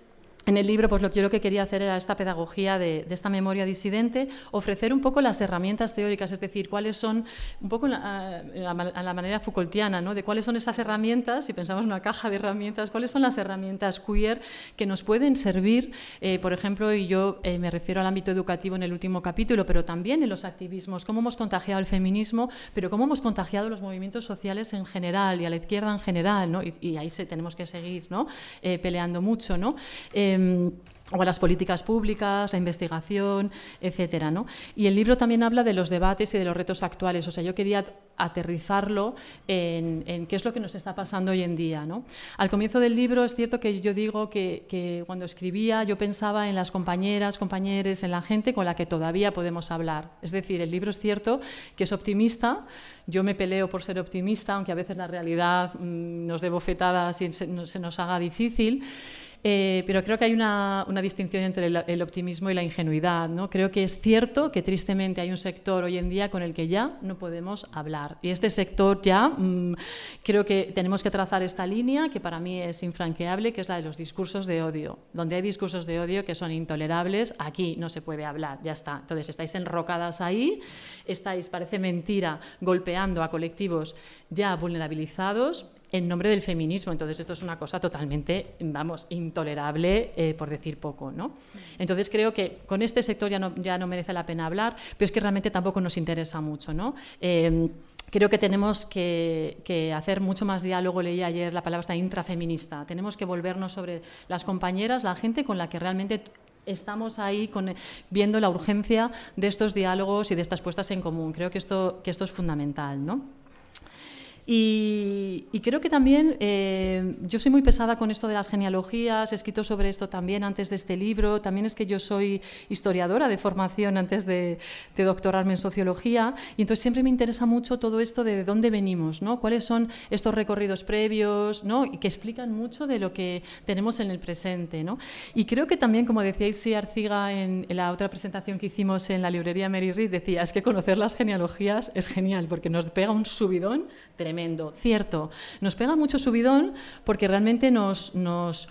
en el libro, pues lo que quería hacer era esta pedagogía de, esta memoria disidente, ofrecer un poco las herramientas teóricas, es decir, cuáles son, un poco a la, manera Foucaultiana, ¿no? de cuáles son esas herramientas, si pensamos en una caja de herramientas, cuáles son las herramientas queer que nos pueden servir, eh, por ejemplo, y yo eh, me refiero al ámbito educativo en el último capítulo, pero también en los activismos, cómo hemos contagiado el feminismo, pero cómo hemos contagiado los movimientos sociales en general y a la izquierda en general, ¿no? y, ahí tenemos que seguir ¿no? Eh, peleando mucho. ¿no? Em, o a las políticas públicas, la investigación, etcétera, ¿no? Y el libro también habla de los debates y de los retos actuales. O sea, yo quería aterrizarlo en, qué es lo que nos está pasando hoy en día. ¿no? Al comienzo del libro es cierto que yo digo que, cuando escribía yo pensaba en las compañeras, compañeros, en la gente con la que todavía podemos hablar. Es decir, el libro es cierto que es optimista. Yo me peleo por ser optimista, aunque a veces la realidad mm, nos dé bofetadas y se nos haga difícil. Eh, pero creo que hay una, distinción entre el, optimismo y la ingenuidad. ¿no? Creo que es cierto que tristemente hay un sector hoy en día con el que ya no podemos hablar. Y este sector ya mm, creo que tenemos que trazar esta línea que para mí es infranqueable, que es la de los discursos de odio. Donde hay discursos de odio que son intolerables, aquí no se puede hablar, ya está. Entonces estáis enrocadas ahí, estáis, parece mentira, golpeando a colectivos ya vulnerabilizados en nombre del feminismo. Entonces, esto es una cosa totalmente, vamos, intolerable, eh, por decir poco, ¿no? Entonces, creo que con este sector ya no, ya no merece la pena hablar, pero es que realmente tampoco nos interesa mucho, ¿no? Em, creo que tenemos que, hacer mucho más diálogo, leí ayer la palabra intrafeminista, tenemos que volvernos sobre las compañeras, la gente con la que realmente estamos ahí viendo la urgencia de estos diálogos y de estas puestas en común. Creo que esto, que esto es fundamental, ¿no? Y, creo que también eh, yo soy muy pesada con esto de las genealogías, he escrito sobre esto también antes de este libro, también es que yo soy historiadora de formación antes de, doctorarme en sociología y entonces siempre me interesa mucho todo esto de, dónde venimos, ¿no? cuáles son estos recorridos previos ¿no? y que explican mucho de lo que tenemos en el presente. ¿no? Y creo que también, como decía Itzi Arciga en, en la otra presentación que hicimos en la librería Mary Reed, decía, es que conocer las genealogías es genial porque nos pega un subidón tremendo cierto. Nos pega mucho subidón porque realmente nos, nos,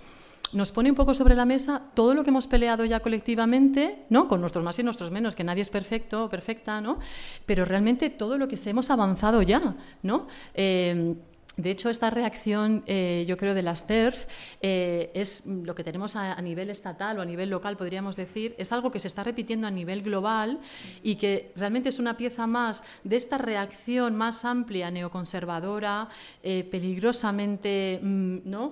nos pone un poco sobre la mesa todo lo que hemos peleado ya colectivamente, ¿no? con nuestros más y nuestros menos, que nadie es perfecto o perfecta, ¿no? pero realmente todo lo que hemos avanzado ya. ¿no? Eh, de hecho, esta reacción, eh, yo creo, de las TERF eh, es lo que tenemos a, nivel estatal o a nivel local, podríamos decir, es algo que se está repitiendo a nivel global y que realmente es una pieza más de esta reacción más amplia, neoconservadora, eh, peligrosamente mm, ¿no?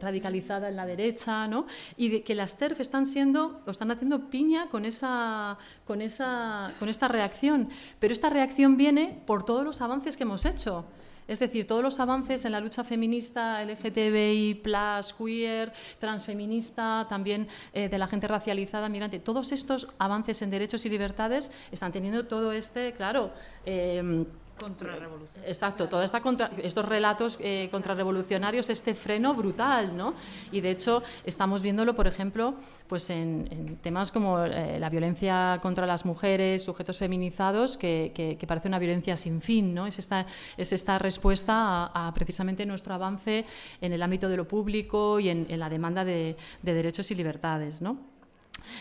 radicalizada en la derecha, ¿no? y de que las TERF están siendo, o están haciendo piña con esa, con esa, con esta reacción. Pero esta reacción viene por todos los avances que hemos hecho. Es decir, todos los avances en la lucha feminista, LGTBI, queer, transfeminista, también eh, de la gente racializada, migrante, todos estos avances en derechos y libertades están teniendo todo este, claro, eh, Contrarrevolución. Exacto, todos estos relatos eh, contrarrevolucionarios, este freno brutal, ¿no? Y de hecho estamos viéndolo, por ejemplo, pues en, temas como eh, la violencia contra las mujeres, sujetos feminizados, que, parece una violencia sin fin, ¿no? Es esta, es esta respuesta a, precisamente nuestro avance en el ámbito de lo público y en, la demanda de, de derechos y libertades, ¿no?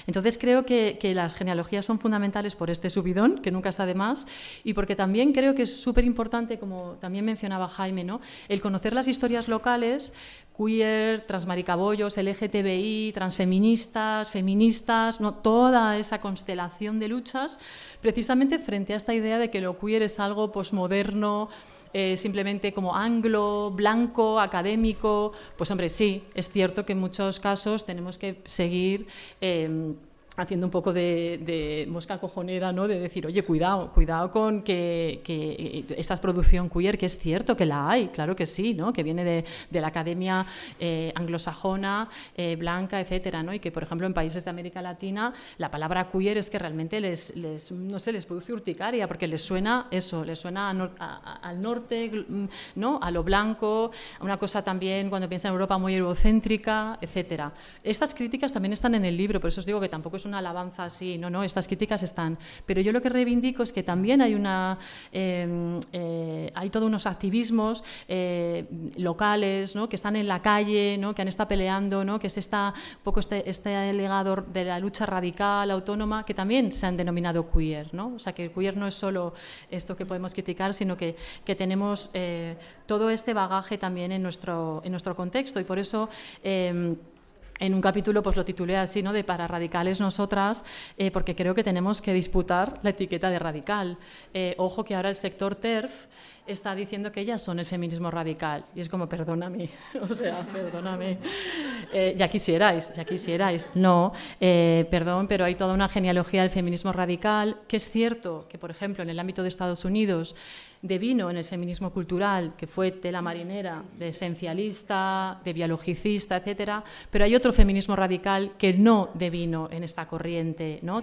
Entonces creo que, las genealogías son fundamentales por este subidón, que nunca está de más, y porque también creo que es súper importante, como también mencionaba Jaime, ¿no? el conocer las historias locales, queer, transmaricabollos, LGTBI, transfeministas, feministas, ¿no? toda esa constelación de luchas, precisamente frente a esta idea de que lo queer es algo posmoderno, eh, simplemente como anglo, blanco, académico, pues hombre, sí, es cierto que en muchos casos tenemos que seguir... Eh, haciendo un poco de, mosca cojonera, ¿no? de decir, oye, cuidado, cuidado con que, esta producción queer, que es cierto que la hay, claro que sí, ¿no? que viene de, la academia eh, anglosajona, eh, blanca, etcétera, ¿no? y que, por ejemplo, en países de América Latina, la palabra queer es que realmente les, les no sé, les produce urticaria, porque les suena eso, les suena al norte, ¿no? a lo blanco, a una cosa también, cuando piensa en Europa, muy eurocéntrica, etcétera. Estas críticas también están en el libro, por eso os digo que tampoco es una alabanza así, no, no, estas críticas están. Pero yo lo que reivindico es que también hay una, em, eh, hay todos unos activismos eh, locales, ¿no? que están en la calle, ¿no? que han estado peleando, ¿no? que es esta, poco este, este legado de la lucha radical, autónoma, que también se han denominado queer, ¿no? O sea, que el queer no es solo esto que podemos criticar, sino que, que tenemos eh, todo este bagaje también en nuestro, en nuestro contexto y por eso em, en un capítulo pues lo titulé así, ¿no? De para radicales nosotras, eh, porque creo que tenemos que disputar la etiqueta de radical. Eh, ojo que ahora el sector TERF está diciendo que ellas son el feminismo radical. Y es como, perdóname, o sea, perdóname. Eh, ya quisierais, ya quisierais. No, perdón, pero hay toda una genealogía del feminismo radical, que es cierto que, por ejemplo, en el ámbito de Estados Unidos, devino en el feminismo cultural, que fue tela marinera, de esencialista, de biologicista, etcétera, pero hay otro feminismo radical que no devino en esta corriente, ¿no?